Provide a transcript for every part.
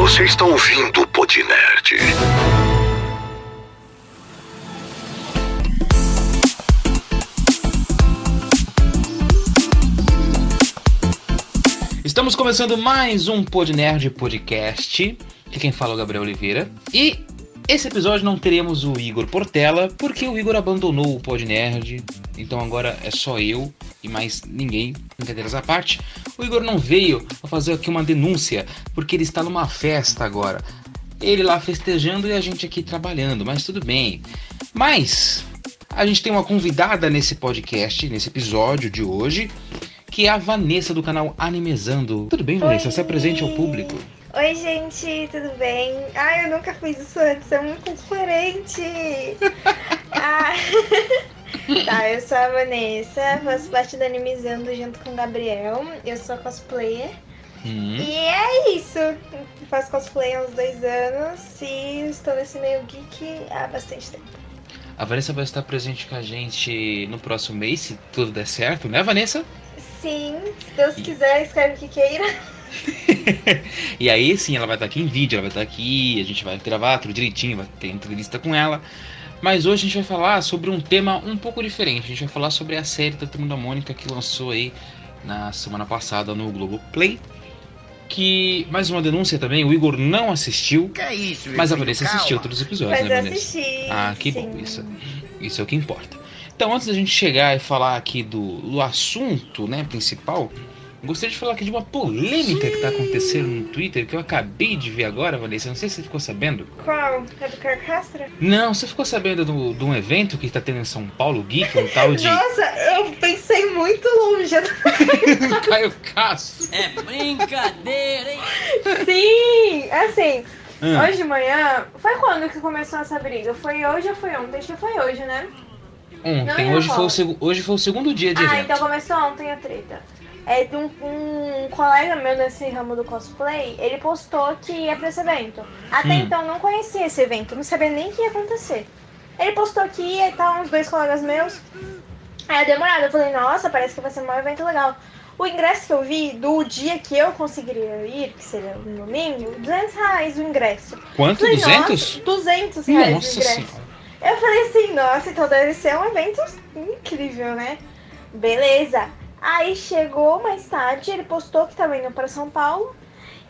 Você está ouvindo o Podnerd. Estamos começando mais um Podnerd Podcast. Que quem fala é o Gabriel Oliveira. E esse episódio não teremos o Igor Portela, porque o Igor abandonou o Podnerd. Então agora é só eu e mais ninguém. Brincadeiras à parte. O Igor não veio para fazer aqui uma denúncia, porque ele está numa festa agora. Ele lá festejando e a gente aqui trabalhando, mas tudo bem. Mas a gente tem uma convidada nesse podcast, nesse episódio de hoje, que é a Vanessa do canal Animezando. Tudo bem, Vanessa? Oi. Se apresente ao público. Oi, gente, tudo bem? Ai, eu nunca fiz isso antes, é muito diferente. ah. tá, eu sou a Vanessa, faço parte do Animizando junto com o Gabriel. Eu sou cosplayer. Hum. E é isso. Eu faço cosplay há uns dois anos e estou nesse meio geek há bastante tempo. A Vanessa vai estar presente com a gente no próximo mês, se tudo der certo, né, Vanessa? Sim, se Deus quiser, escreve o que queira. e aí sim, ela vai estar aqui em vídeo, ela vai estar aqui, a gente vai gravar tudo direitinho, vai ter entrevista com ela. Mas hoje a gente vai falar sobre um tema um pouco diferente. A gente vai falar sobre a série da Turma da Mônica que lançou aí na semana passada no Globoplay. Que, mais uma denúncia também, o Igor não assistiu, Que é isso, mas a? Vanessa Calma. assistiu todos os episódios, Mas né, Vanessa? assisti. Ah, que sim. bom, isso, isso é o que importa. Então, antes da gente chegar e falar aqui do, do assunto né, principal, gostaria de falar aqui de uma polêmica que está acontecendo no Twitter que eu acabei de ver agora, Vanessa. Não sei se você ficou sabendo. Qual? É do Carcastra? Não, você ficou sabendo do- de um evento que está tendo em São Paulo, Geek, um tal de Nossa, eu pensei muito longe. Caio Castro. É brincadeira, hein? Sim, assim, Ah, hoje de manhã. Foi quando que começou essa briga? Foi hoje ou foi ontem? Acho que foi hoje, né? ontem, não, hoje foi, o hoje foi o segundo dia de Ah, evento. então começou ontem a treta. É de um, um colega meu nesse ramo do cosplay, ele postou que ia pra esse evento. Até Hum. então não conhecia esse evento, não sabia nem o que ia acontecer. Ele postou que ia e tal, uns dois colegas meus. Aí eu olhada, eu falei, nossa, parece que vai ser um evento legal. O ingresso que eu vi do dia que eu conseguiria ir, que seria no domingo, 200 reais o ingresso. Quanto? Falei, 200? Nossa, 200 reais o Nossa ingresso. senhora. Eu falei assim, nossa, então deve ser um evento incrível, né? Beleza. Aí chegou mais tarde, ele postou que tava indo pra São Paulo.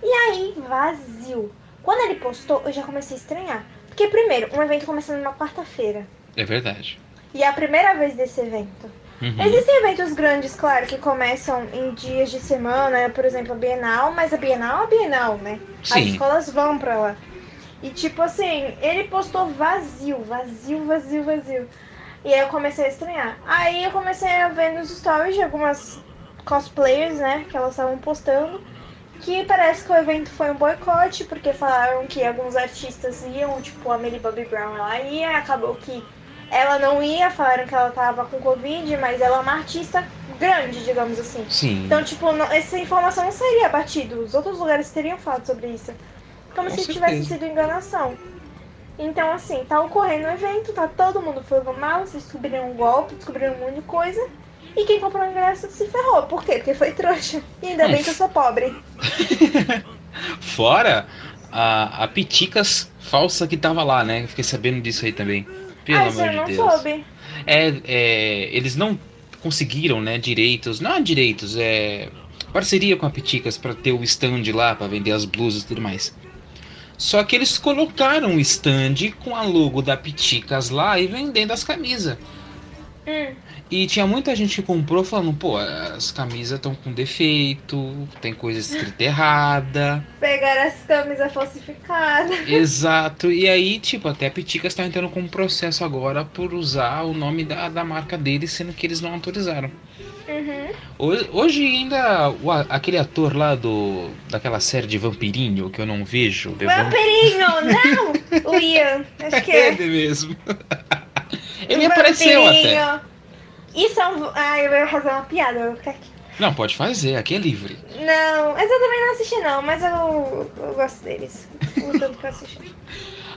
E aí, vazio. Quando ele postou, eu já comecei a estranhar. Porque, primeiro, um evento começando numa quarta-feira. É verdade. E é a primeira vez desse evento. Uhum. Existem eventos grandes, claro, que começam em dias de semana, por exemplo, a Bienal, mas a Bienal é a Bienal, né? As Sim. escolas vão pra lá. E tipo assim, ele postou vazio, vazio, vazio, vazio. E aí eu comecei a estranhar. Aí eu comecei a ver nos stories de algumas cosplayers, né, que elas estavam postando, que parece que o evento foi um boicote, porque falaram que alguns artistas iam, tipo a Millie Bobby Brown, ela ia, acabou que ela não ia, falaram que ela tava com Covid, mas ela é uma artista grande, digamos assim. Sim. Então, tipo, não- essa informação não seria batida. Os outros lugares teriam falado sobre isso. Como Com se certeza. tivesse sido enganação. Então, assim, tá ocorrendo o evento, tá todo mundo mal, vocês descobriram um golpe, descobriram um monte de coisa. E quem comprou o ingresso se ferrou. Por quê? Porque foi trouxa. E ainda bem que eu sou pobre. Fora a, a Piticas falsa que tava lá, né? Fiquei sabendo disso aí também. Pelo ah, amor eu não de Deus. soube. É, é, eles não conseguiram, né, direitos, não direitos, é parceria com a Piticas pra ter o stand lá, pra vender as blusas e tudo mais. Só que eles colocaram o stand com a logo da Piticas lá e vendendo as camisas. Hum. E tinha muita gente que comprou falando, pô, as camisas estão com defeito, tem coisa escrita errada. Pegaram as camisas falsificadas. Exato. E aí, tipo, até a Piticas tá entrando com um processo agora por usar o nome da, da marca deles, sendo que eles não autorizaram. Uhum. Hoje, hoje ainda o aquele ator lá do daquela série de Vampirinho que eu não vejo. Vampirinho, não! O Ian, acho que é. Ele mesmo. Ele apareceu até. Isso é um. Ai, eu ia fazer uma piada, eu vou ficar aqui. Não, pode fazer, aqui é livre. Não, mas eu também não assisti não, mas eu, eu gosto deles. O tanto que eu assisti.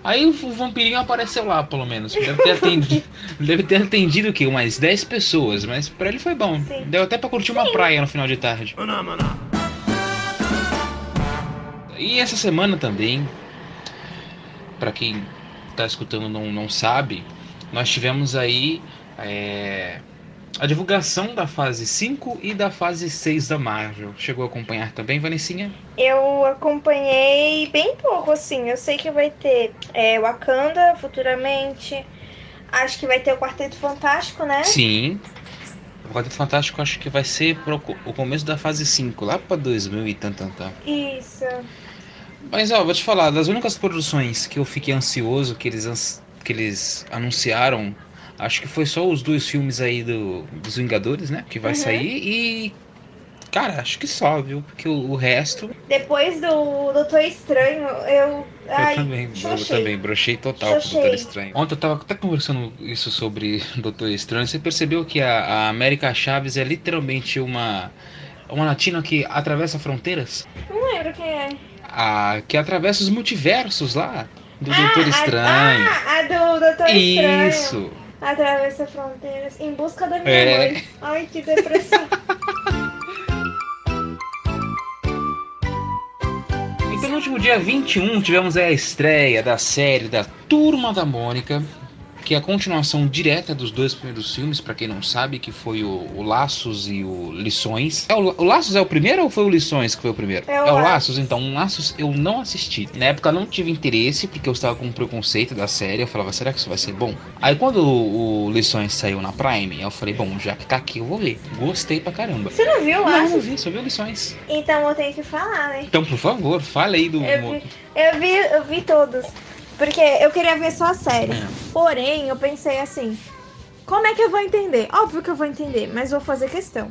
Aí o vampirinho apareceu lá, pelo menos. Deve ter atendido, deve ter atendido o quê? Umas 10 pessoas, mas pra ele foi bom. Sim. Deu até pra curtir uma praia no final de tarde. E essa semana também, para quem tá escutando não, não sabe, nós tivemos aí é, a divulgação da fase 5 e da fase 6 da Marvel. Chegou a acompanhar também, Vanessinha? Eu acompanhei bem pouco, assim. Eu sei que vai ter é, Wakanda futuramente. Acho que vai ter o Quarteto Fantástico, né? Sim. O Quarteto Fantástico acho que vai ser pro o começo da fase 5, lá pra 2000 e tanto, tanto. Isso. Mas ó, vou te falar, das únicas produções que eu fiquei ansioso que eles, que eles anunciaram, acho que foi só os dois filmes aí do, dos Vingadores, né? Que vai Uhum. sair e. Cara, acho que só, viu? Porque o, o resto. Depois do Doutor Estranho, eu. Ai, eu também, eu também, brochei total com o. Doutor Estranho. Ontem eu tava até conversando isso sobre Doutor Estranho. Você percebeu que a, a América Chaves é literalmente uma. Uma latina que atravessa fronteiras? Não lembro quem é. A, que atravessa os multiversos lá. Do Ah, Doutor a- Estranho. Ah, a do Doutor Estranho. Isso! Atravessa fronteiras em busca da minha É. mãe. Ai, que depressão. Então no último dia 21 tivemos a estreia da série da Turma da Mônica, que é a continuação direta dos dois primeiros filmes, pra quem não sabe, que foi o, o Laços e o Lições. É o, o Laços é o primeiro ou foi o Lições que foi o primeiro? É o Laços. Laços. então. O Laços eu não assisti. Na época eu não tive interesse, porque eu estava com preconceito da série. Eu falava, será que isso vai ser bom? Aí quando o, o Lições saiu na Prime, eu falei, bom, já que tá aqui eu vou ver. Gostei pra caramba. Você não viu Não, lá? não vi, só vi Lições. Então eu tenho que falar, né? Então, por favor, fale aí do... Eu vi, eu vi, eu vi todos. Porque eu queria ver só a série. É. Porém, eu pensei assim: como é que eu vou entender? Óbvio que eu vou entender, mas vou fazer questão.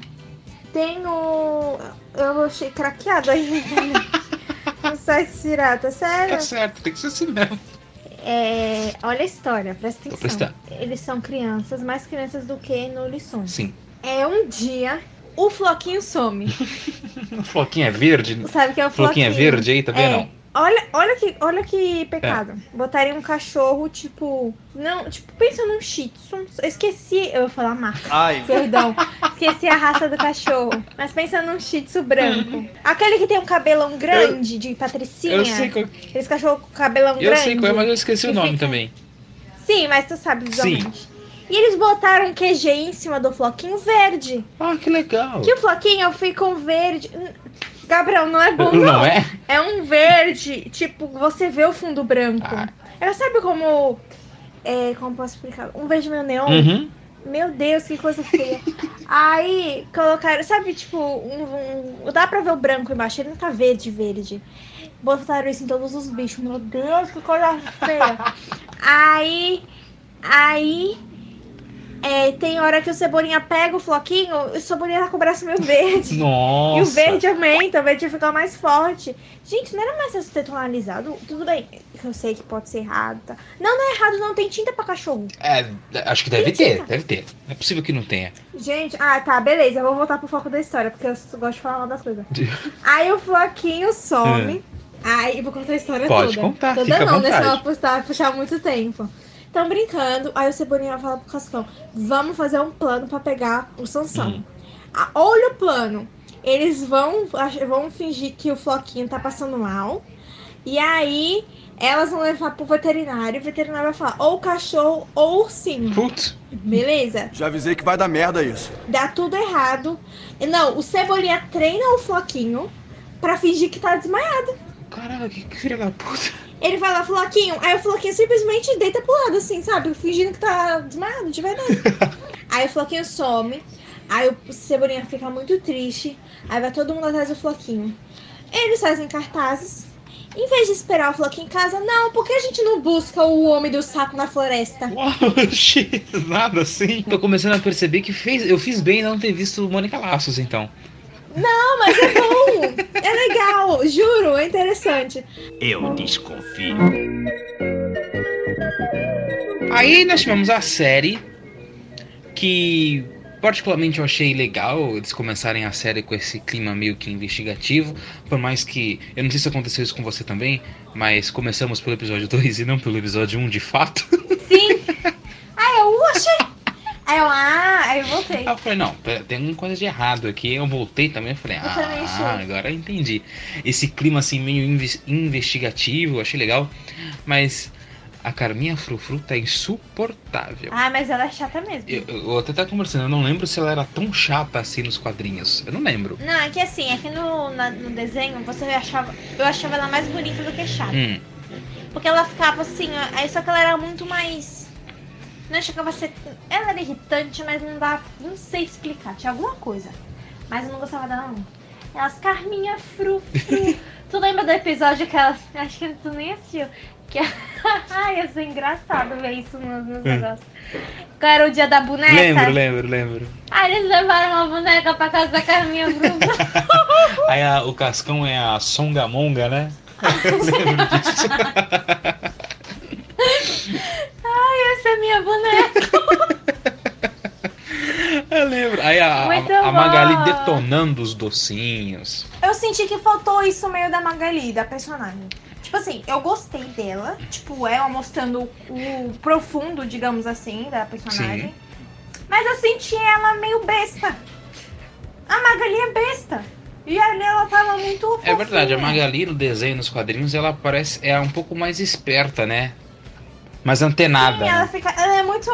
Tem o. Eu achei craqueado aí. no site pirata, Tá sério? certo, tem que ser assim mesmo. É, olha a história, presta atenção. Eles são crianças, mais crianças do que no Lições. Sim. É um dia, o Floquinho some. O Floquinho é verde. Sabe que é o Floquinho Floquinho? é verde aí, tá vendo? É. Olha, olha que, olha que pecado. É. Botarem um cachorro, tipo. Não, tipo, pensa num shih tzu. Eu esqueci. Eu vou falar marca. Ai, Perdão. Esqueci a raça do cachorro. Mas pensa num shih tzu branco. Aquele que tem um cabelão grande de patricinha. Eu sei qual, Esse cachorro com cabelão eu grande. sei qual é, mas eu esqueci o nome fica- também. Sim, mas tu sabe visualmente. E eles botaram QG em cima do floquinho verde. Ah, que legal. Que o floquinho fica um verde. Gabriel, não é bom, Não, não. é? É um verde, tipo, você vê o fundo branco. Ah. Ela sabe como. É, como posso explicar? Um verde meio neon. Uhum. Meu Deus, que coisa feia. Aí colocaram, sabe, tipo, um, um- dá pra ver o branco embaixo, ele não tá verde, verde. Botaram isso em todos os bichos. Meu Deus, que coisa feia. aí. Aí. É, tem hora que o Cebolinha pega o floquinho, o Cebolinha tá com o braço meio verde. Nossa. E o verde aumenta, o verde fica mais forte. Gente, não era mais fácil ter tonalizado? Tudo bem, eu sei que pode ser errado, tá? Não, não é errado, não. Tem tinta pra cachorro. É, acho que deve Mentira. ter, deve ter. Não é possível que não tenha. Gente, ah, tá, beleza. Eu vou voltar pro foco da história, porque eu gosto de falar mal das coisas. Aí o Floquinho some. Aí eu vou contar a história É. Pode toda. contar, toda não, né? Senão vai puxar, puxar muito tempo. Tão brincando, aí o Cebolinha fala pro Cascão: Vamos fazer um plano pra pegar o Sansão. Hum. Ah, olha o plano. Eles vão, vão fingir que o Floquinho tá passando mal. E aí elas vão levar pro veterinário. O veterinário vai falar: ou cachorro ou ursinho. Putz. Beleza? já avisei que vai dar merda isso. Dá tudo errado. Não, o Cebolinha treina o Floquinho pra fingir que tá desmaiado. Caralho, que, que filha da puta. Ele vai lá, Floquinho. Aí o Floquinho simplesmente deita pro lado, assim, sabe? Fingindo que tá desmaiado, de verdade. aí o Floquinho some. Aí o Cebolinha fica muito triste. Aí vai todo mundo atrás do Floquinho. Eles fazem cartazes. Em vez de esperar o Floquinho em casa, não, por que a gente não busca o homem do saco na floresta? Oxi, nada assim. Tô começando a perceber que fez, eu fiz bem não ter visto Mônica Laços, então. Não, mas é bom! É legal, juro, é interessante. Eu desconfio. Aí nós tivemos a série que particularmente eu achei legal eles começarem a série com esse clima meio que investigativo, por mais que eu não sei se aconteceu isso com você também, mas começamos pelo episódio 2 e não pelo episódio 1 de fato. Sim. Aí eu, oxe! Aí eu, ah, aí eu voltei. Aí eu falei, não, tem alguma coisa de errado aqui. Eu voltei também, eu falei, Eu também ah, achei. agora eu entendi. Esse clima assim meio inves- investigativo, achei legal. Mas a Carminha Frufru tá insuportável. Ah, mas ela é chata mesmo. Eu, eu até tava conversando, eu não lembro se ela era tão chata assim nos quadrinhos. Eu não lembro. Não, é que assim, é que no, na- no desenho você achava. Eu achava ela mais bonita do que chata. Hum, Porque ela ficava assim, aí só que ela era muito mais. Não chegava a ser. Ela era irritante, mas não dá. Não sei explicar. Tinha alguma coisa. Mas eu não gostava dela não. Elas, Carminha Fru Fru. tu lembra do episódio que ela. Acho que tu nem assistiu. Que Ai, ia ser engraçado ver isso nos, nos negócios. Qual era o dia da boneca? Hum. lembro, lembro, lembro. Aí eles levaram uma boneca pra casa da Carminha Fru Fru. Aí a- o Cascão é a Songamonga, né? Eu lembro disso. Essa é minha boneca. Eu lembro. Aí a, a, a Magali detonando os docinhos. Eu senti que faltou isso meio da Magali, da personagem. Tipo assim, eu gostei dela. Tipo, ela mostrando o profundo, digamos assim, da personagem. Sim. Mas eu senti ela meio besta. A Magali é besta. E ali ela tava muito É verdade, a fofinha. Magali no desenho, nos quadrinhos, ela parece é um pouco mais esperta, né? Mais antenada. Sim, ela né? fica. Ela é muito.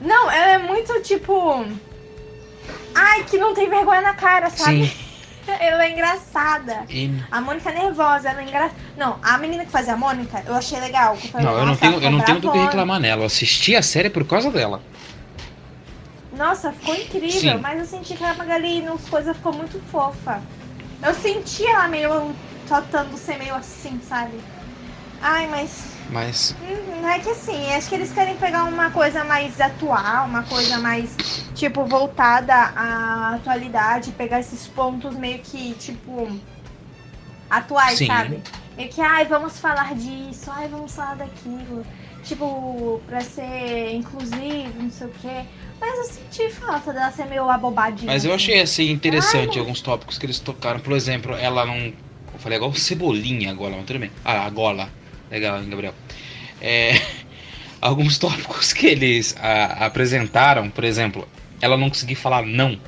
Não, ela é muito tipo. Ai, que não tem vergonha na cara, sabe? Sim. Ela é engraçada. E- A Mônica é nervosa, ela é engraçada. Não, a menina que fazia a Mônica, eu achei legal. foi Não, eu não tenho, eu não tenho do que reclamar nela. Eu assisti a série por causa dela. Nossa, ficou incrível, Sim. mas eu senti que a Magali nas coisas ficou muito fofa. Eu senti ela meio tentando ser meio assim, sabe? Ai, mas Mas não é que assim, acho que eles querem pegar uma coisa mais atual, uma coisa mais, tipo, voltada à atualidade, pegar esses pontos meio que, tipo, atuais, Sim. sabe? Meio que, ai, vamos falar disso, ai, vamos falar daquilo. Tipo, pra ser inclusivo, não sei o quê. Mas eu senti falta dela ser meio abobadinha. Mas eu assim. achei assim interessante Ai, alguns tópicos que eles tocaram. Por exemplo, ela não. Eu falei igual cebolinha agora, mas tudo bem. Ah, a gola. Legal, hein, Gabriel? É, alguns tópicos que eles ah, apresentaram, por exemplo, ela não conseguir falar não.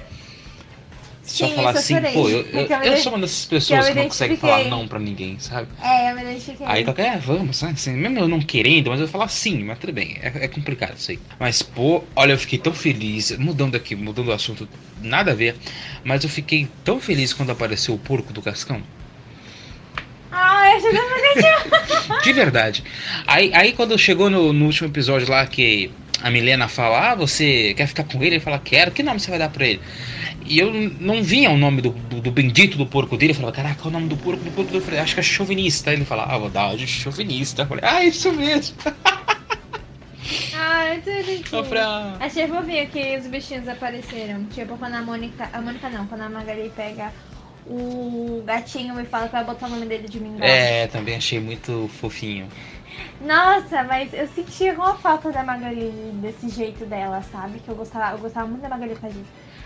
Só Sim, falar assim, chorei. pô, eu, eu, eu eu sou uma dessas pessoas que não consegue falar não pra ninguém, sabe? É, eu me identifiquei. Aí qualquer, é, vamos, né? assim, mesmo eu não querendo, mas eu falar sim, mas tudo bem, é, é complicado isso aí. Mas, pô, olha, eu fiquei tão feliz, mudando aqui, mudando o assunto, nada a ver, mas eu fiquei tão feliz quando apareceu o porco do Cascão. De verdade. Aí, aí quando chegou no, no último episódio lá que a Milena fala, ah, você quer ficar com ele? Ele fala, quero, que nome você vai dar pra ele? E eu não vinha o nome do, do, do bendito do porco dele, eu falava, caraca, qual é o nome do porco do porco dele? Eu falei, acho que é chauvinista. Aí ele fala, ah, vou dar de chauvinista. Eu falei, ah, isso mesmo. Ai, tudo Eu falei, ah. Achei fofinho que os bichinhos apareceram. Tipo, quando a Mônica. A Mônica não, quando a Magali pega o gatinho e fala que vai botar o nome dele de mingau. É, também achei muito fofinho. Nossa, mas eu senti uma falta da Magali desse jeito dela, sabe? Que eu gostava, eu gostava muito da Magali fazer.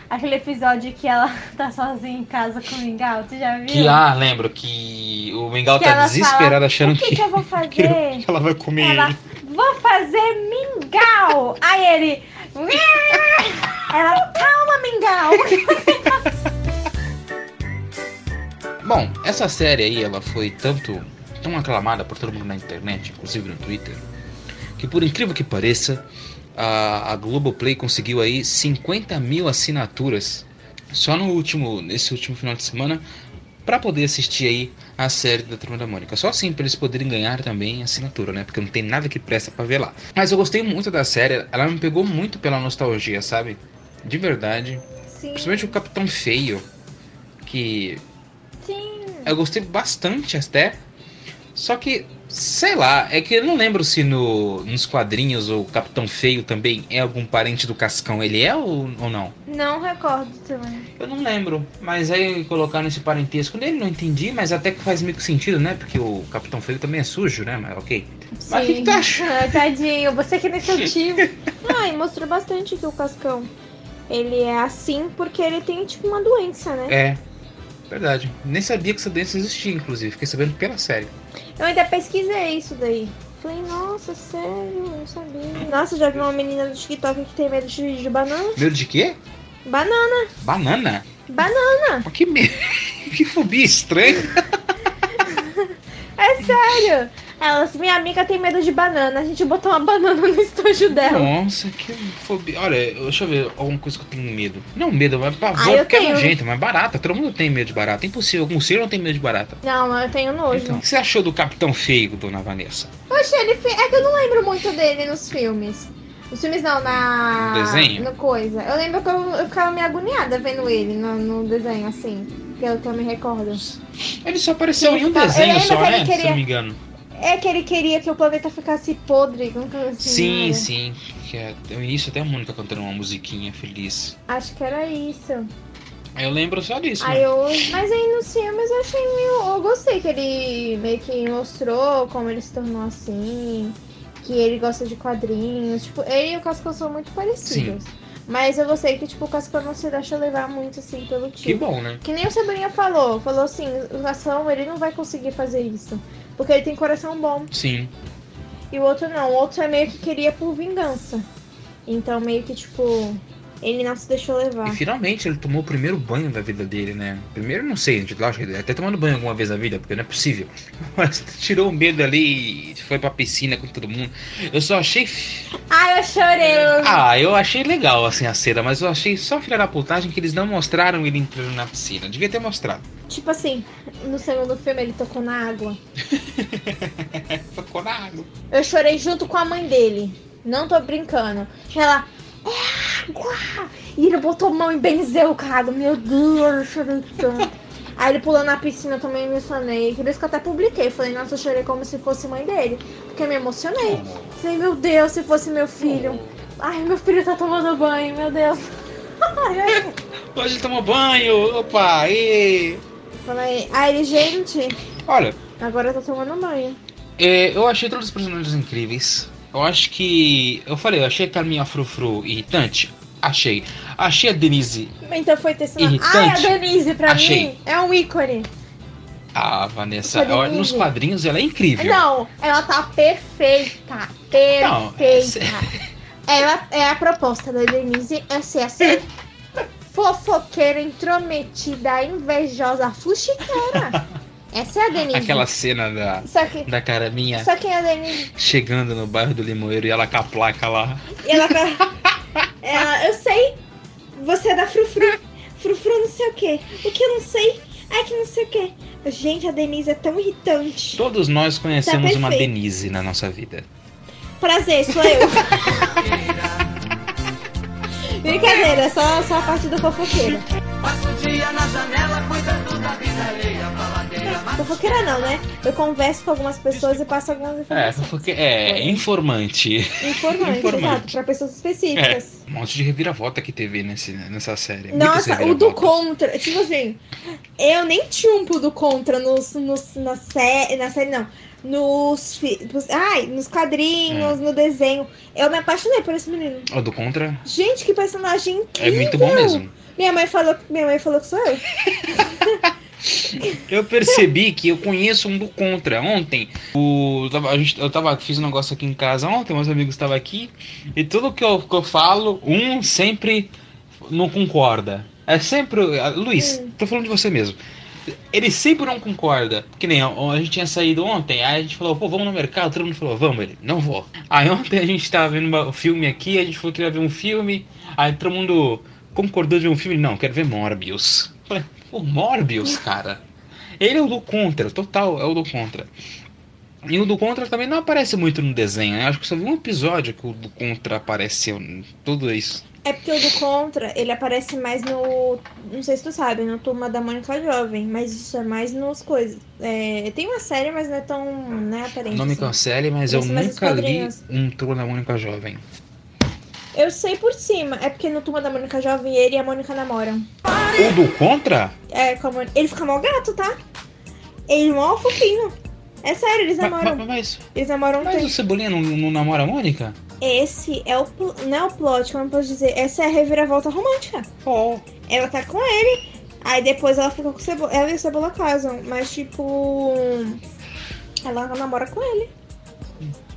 Aquele episódio que ela tá sozinha em casa com o mingau, tu já viu? Que, ah, lembro que o Mingau Que tá desesperado fala, achando o que, que, que eu vou que fazer? ela vai comer Ela, ele. vou fazer mingau! Aí ele. Ela, calma, mingau! Bom, essa série aí, ela foi tanto tão aclamada por todo mundo na internet, inclusive no Twitter, que por incrível que pareça, a, a Globoplay conseguiu aí 50 mil assinaturas só no último, nesse último final de semana para poder assistir aí a série da Turma da Mônica. Só assim para eles poderem ganhar também assinatura, né? Porque não tem nada que presta para ver lá. Mas eu gostei muito da série, ela me pegou muito pela nostalgia, sabe? De verdade. Sim, Principalmente o Capitão Feio, que. Eu gostei bastante até. Só que, sei lá, é que eu não lembro se no, nos quadrinhos o Capitão Feio também é algum parente do Cascão. Ele é ou, ou não? Não recordo também. Eu não lembro. Mas aí colocar nesse parentesco nele não entendi, mas até que faz meio sentido, né? Porque o Capitão Feio também é sujo, né? Mas ok. Mas o que, que tu acha? Ah, Tadinho, você que nem seu tio. ah, e mostrou bastante que o Cascão. Ele é assim porque ele tem tipo uma doença, né? É, verdade. Nem sabia que essa doença existia, inclusive. Fiquei sabendo pela série. Eu ainda pesquisei isso daí. Falei, nossa, sério, não sabia. Nossa, já vi uma menina do TikTok que tem medo de, de banana. Medo de quê? Banana, Banana? banana. Mas Que, me... que fobia estranha. É sério. Ela, assim, minha amiga tem medo de banana. A gente botou uma banana no estojo dela. Nossa, que fobia. Olha, deixa eu ver alguma coisa que eu tenho medo. Não medo, mas pavor, Ah, porque é tenho. nojento, mas barata. Todo mundo tem medo de barata. É impossível. Algum ser não tem medo de barata. Não, eu tenho nojo. Então, o que você achou do Capitão Feio, dona Vanessa? Poxa, ele fe... é que eu não lembro muito dele nos filmes. Nos filmes não, na. No desenho? No coisa. Eu lembro que eu, eu ficava meio agoniada vendo ele no, no desenho, assim. Pelo que eu me recordo. Ele só apareceu em um desenho só, né? Se queria- eu não me engano. É que ele queria que o planeta ficasse podre, que assim, Sim, sim. Que é, no início até a Mônica cantando uma musiquinha feliz. Acho que era isso. Eu lembro só disso. Aí né? eu, mas aí nos filmes eu achei meio. Eu gostei que ele meio que mostrou como ele se tornou assim. Que ele gosta de quadrinhos. Tipo, ele e o Cascão são muito parecidos. Mas eu gostei que, tipo, o Cascão não se deixa levar muito assim pelo Que tipo. bom, né? Que nem o Cebolinha falou. Falou assim, o Cascão ele não vai conseguir fazer isso. Porque ele tem coração bom. Sim. E o outro não. O outro é meio que queria por vingança. Então meio que, tipo, ele não se deixou levar. E finalmente ele tomou o primeiro banho da vida dele, né? Primeiro, não sei, gente, lógico, ele até tomando banho alguma vez na vida, porque não é possível. Mas tirou o medo ali e foi pra piscina com todo mundo. Eu só achei. Ai, eu chorei. Ah, eu achei legal assim a cena, mas eu achei só filha da putagem que eles não mostraram ele entrando na piscina. Devia ter mostrado. Tipo assim, no segundo filme ele tocou na água. Ficou na água. Eu chorei junto com a mãe dele. Não tô brincando. Ela. É água! E ele botou mão e benzeu o cara. Meu Deus, eu chorei tanto. Aí ele pulou na piscina, eu também me emocionei. Por isso que eu até publiquei. Falei, nossa, eu chorei como se fosse mãe dele. Porque eu me emocionei. Falei, meu Deus, se fosse meu filho. Ai, meu filho tá tomando banho, meu Deus. Hoje ele tomou banho, opa, e. Falei, ai, gente, Olha, agora tá tomando banho. É, eu achei todos os personagens incríveis. Eu acho que. Eu falei, eu achei a Carminha Frufru irritante. Achei. Achei a Denise. Então foi testando. Ai, a. Denise, pra Achei. mim, é um ícone. A Vanessa. A Denise. olha, Nos quadrinhos ela é incrível. Não, ela tá perfeita. Não, Perfeita. ela é a proposta da Denise é ser assim. fofoqueira, intrometida, invejosa, fuxiqueira. Essa é a Denise. Aquela cena da, Só que, da Carminha só que a Denise. chegando no bairro do Limoeiro e ela com a placa lá. Ela tá. ela, eu sei. Você é da Frufru. Frufru não sei o quê. O que eu não sei? Ai, que não sei o quê. Gente, a Denise é tão irritante. Todos nós conhecemos Tá uma. Denise na nossa vida. Prazer, sou eu. Brincadeira, é só, só a parte do fofoqueiro. Dia na janela cuidando da vida alheia. Faladeira, Fofoqueira não, né? Eu converso com algumas pessoas e passo algumas É, informações. porque é informante. Informante, Informante. exato, pra pessoas específicas. Um monte de reviravolta que teve nesse, nessa série. Nossa, o do. Contra, tipo assim, eu nem chumpo do Contra nos, nos, na, sé, na série, não. Nos, ai, nos quadrinhos, É. no desenho. Eu me apaixonei por esse menino. O do Contra Gente, que personagem é incrível. muito bom mesmo. Minha mãe falou, minha mãe falou que sou eu. Eu percebi que eu conheço um do Contra. Ontem, o, a gente, eu tava, fiz um negócio aqui em casa ontem, meus amigos estavam aqui, e tudo que eu, que eu falo, um sempre não concorda. É sempre. ah, Luiz, Hum. tô falando de você mesmo. Ele sempre não concorda. Que nem a, gente tinha saído ontem, aí a gente falou, pô, vamos no mercado, todo mundo falou, vamos, ele, não vou. Aí ontem a gente tava vendo o filme aqui, a gente falou que ia ver um filme, aí todo mundo concordou de um filme, não, quero ver Morbius. Falei, pô, Morbius, cara. Ele é o do Contra, total, é o do Contra. E o do Contra também não aparece muito no desenho, né? Acho que só vi um episódio que o do Contra apareceu, tudo isso. É porque o do Contra, ele aparece mais no. Não sei se tu sabe, no Turma da Mônica Jovem, mas isso é mais nos coisas. É, tem uma série, mas não é tão né, aparente. O nome assim. cancele, mas eu os nunca li um Turma da Mônica Jovem. Eu sei por cima, é porque no Turma da Mônica Jovem ele e a Mônica namoram. O do Contra? É, com a Mônica- Ele fica mal gato, tá? Ele é mó fofinho. É sério, eles namoram. mas, mas, Eles namoram mas o. Cebolinha não, não namora a Mônica? Esse é o. Não é o plot, como eu posso dizer? Essa é a reviravolta romântica. Oh. Ela tá com ele. Aí depois ela fica com o Cebola. Ela e o Cebola casam. Mas tipo. Ela namora com ele.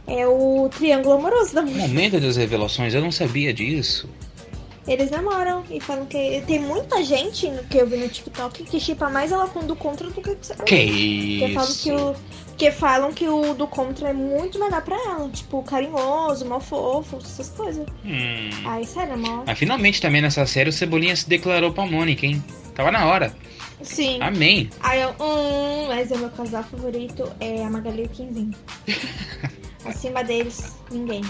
É o triângulo amoroso da Mônica. Momento das revelações, eu não sabia disso. Eles namoram e falam que tem muita gente no que eu vi no TikTok que chipa mais ela com o do contra do que o Sebastião. Que Porque falam isso? que o, que falam que o do contra é muito melhor pra ela. Tipo, carinhoso, mal fofo, essas coisas. Hum. Ai, sério, mal. Mas finalmente também nessa série o Cebolinha se declarou pra Mônica, hein? Tava na hora. Sim. Amém. Aí eu, hum, mas o meu casal favorito é a Magali e o Quinzinho. Acima deles, ninguém.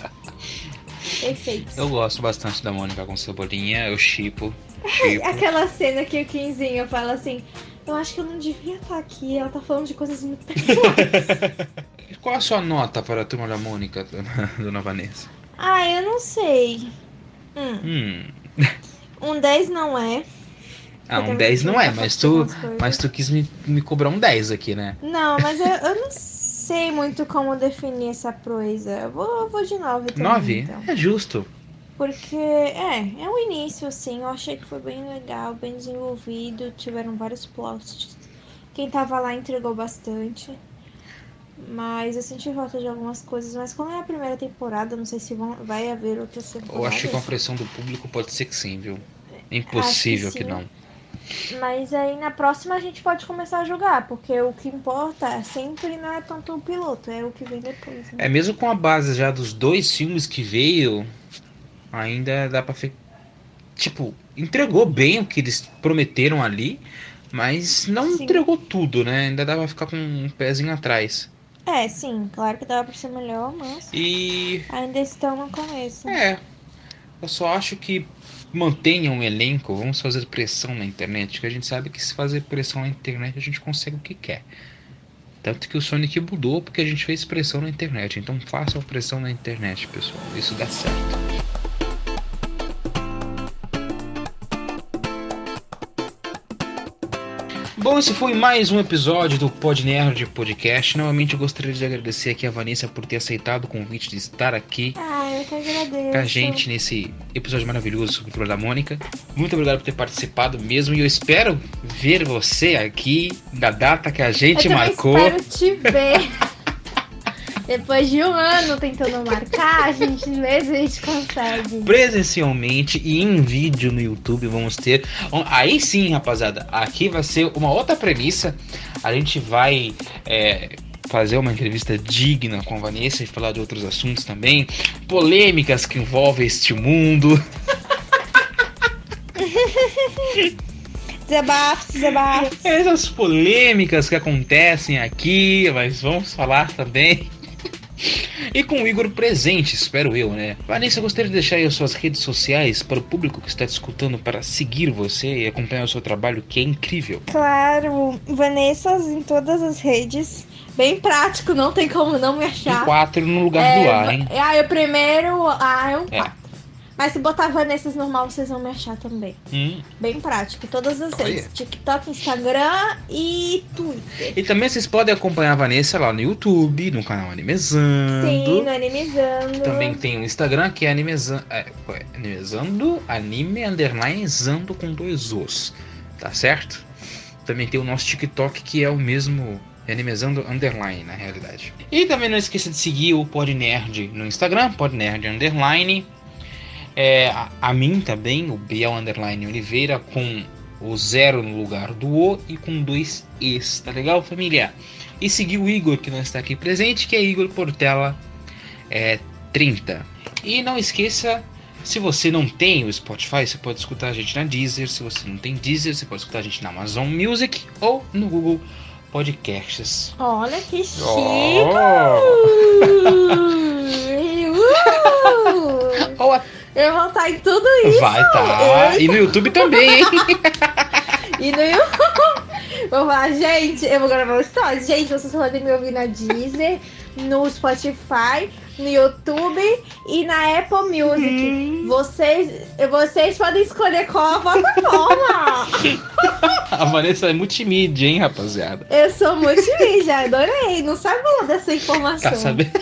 Perfeitos. Eu gosto bastante da Mônica com Cebolinha, eu chipo. Aquela cena que o Quinzinho fala assim: Eu acho que eu não devia estar aqui. Ela tá falando de coisas muito pessoais. Qual a sua nota para a turma da Mônica, dona Vanessa? ah, eu não sei. Hum, Hum. um 10 não é. Ah, um tem 10 não é, mas tu, mas tu quis me, me cobrar um 10 aqui, né? Não, mas eu, eu não sei muito como definir essa proeza. Eu vou, vou de 9 também. 9? Então. É justo. Porque, é, é um início, assim. Eu achei que foi bem legal, bem desenvolvido. Tiveram vários plots. Quem tava lá entregou bastante. Mas eu senti falta de algumas coisas. Mas como é a primeira temporada, não sei se vão, vai haver outras temporadas. Eu acho que com a pressão do público pode ser que sim, viu? É impossível que, que não. Mas aí na próxima a gente pode começar a jogar. Porque o que importa sempre não é tanto o piloto, é o que vem depois. Né? É mesmo com a base já dos dois filmes que veio, ainda dá pra. Fe... Tipo, entregou bem o que eles prometeram ali, mas não Sim. entregou tudo, né? Ainda dá pra ficar com um pezinho atrás. É, sim, claro que dava pra ser melhor, mas E. ainda estão no começo. É. Eu só acho que mantenham o elenco, vamos fazer pressão na internet, que a gente sabe que se fazer pressão na internet a gente consegue o que quer. Tanto que o Sonic mudou porque a gente fez pressão na internet. Então façam pressão na internet, pessoal. Isso dá certo. Bom, esse foi mais um episódio do Pod Nerd Podcast. Novamente gostaria de agradecer aqui a Vanessa por ter aceitado o convite de estar aqui Ah, eu que agradeço. com a gente nesse episódio maravilhoso sobre o Turma da Mônica. Muito obrigado por ter participado mesmo e eu espero ver você aqui na data que a gente eu marcou. espero te ver. Depois de um ano tentando marcar, a gente se a gente consegue. Presencialmente e em vídeo no YouTube vamos ter. Aí sim, rapaziada, aqui vai ser uma outra premissa. A gente vai é, fazer uma entrevista digna com a Vanessa e falar de outros assuntos também. Polêmicas que envolvem este mundo. Desabafo, desabafo. Essas polêmicas que acontecem aqui, mas vamos falar também. E com o Igor presente, espero eu, né? Vanessa, eu gostaria de deixar aí as suas redes sociais para o público que está te escutando para seguir você e acompanhar o seu trabalho, que é incrível. Claro, Vanessas em todas as redes. Bem prático, não tem como não me Um achar. 4 no lugar do A, hein? Ah, o primeiro A é um É. 4. Mas se botar Vanessas normal, vocês vão me achar também. Hum. Bem prático, todas as Olha. redes. TikTok, Instagram e Twitter. E também vocês podem acompanhar a Vanessa lá no YouTube, no canal Animezando. Sim, no Animizando. Também tem o Instagram que é Animezando, é, é, Animezando, anime underline zando com dois os, tá certo? Também tem o nosso TikTok que é o mesmo é Animezando underline na realidade. E também não esqueça de seguir o Podnerd no Instagram, Podnerd underline. É, a, a mim também, o Biel underline Oliveira com o zero no lugar do O e com dois Es, tá legal família? E seguir o Igor que não está aqui presente, que é Igor Portela é, 30. E não esqueça, se você não tem o Spotify, você pode escutar a gente na Deezer. Se você não tem Deezer, você pode escutar a gente na Amazon Music ou no Google Podcasts. Olha que chique! Oh! Uh! Ou a- Eu vou estar em tudo isso. vai tá. E no YouTube também, hein? E no YouTube. Vou falar, gente, eu vou gravar um stories. Gente, vocês podem me ouvir na Deezer, no Spotify, no YouTube e na Apple Music. Vocês, vocês podem escolher qual a plataforma. A Vanessa é multimídia, hein, rapaziada? eu sou multimídia, adorei. Não sabia dessa informação. Tá sabendo?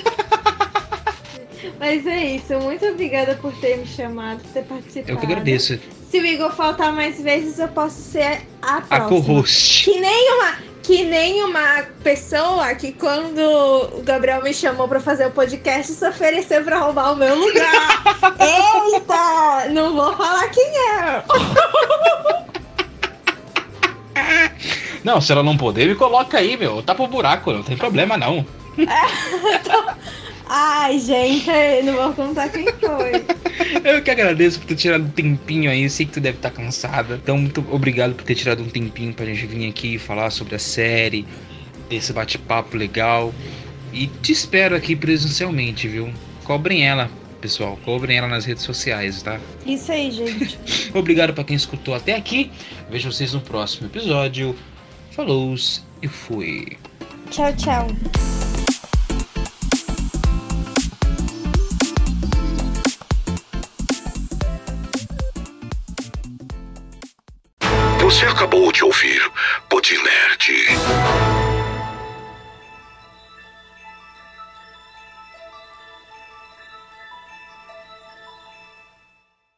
Mas é isso. Muito obrigada por ter me chamado, por ter participado. Eu que agradeço. Se o Igor faltar mais vezes, eu posso ser a A próxima. co-host. Que nem uma, que nem uma pessoa que quando o Gabriel me chamou pra fazer o podcast se ofereceu pra roubar o meu lugar. Eita! Não vou falar quem é. Não, se ela não poder, me coloca aí, meu. Tá pro buraco, não tem problema não. Ai, gente, não vou contar quem foi. Eu que agradeço por ter tirado um tempinho aí. Eu sei que tu deve estar cansada. Então, muito obrigado por ter tirado um tempinho pra gente vir aqui falar sobre a série, esse bate-papo legal. E te espero aqui presencialmente, viu? Cobrem ela, pessoal. Cobrem ela nas redes sociais, tá? Isso aí, gente. Obrigado pra quem escutou até aqui. Vejo vocês no próximo episódio. Falou e fui. Tchau, tchau. Você acabou de ouvir Podnerd.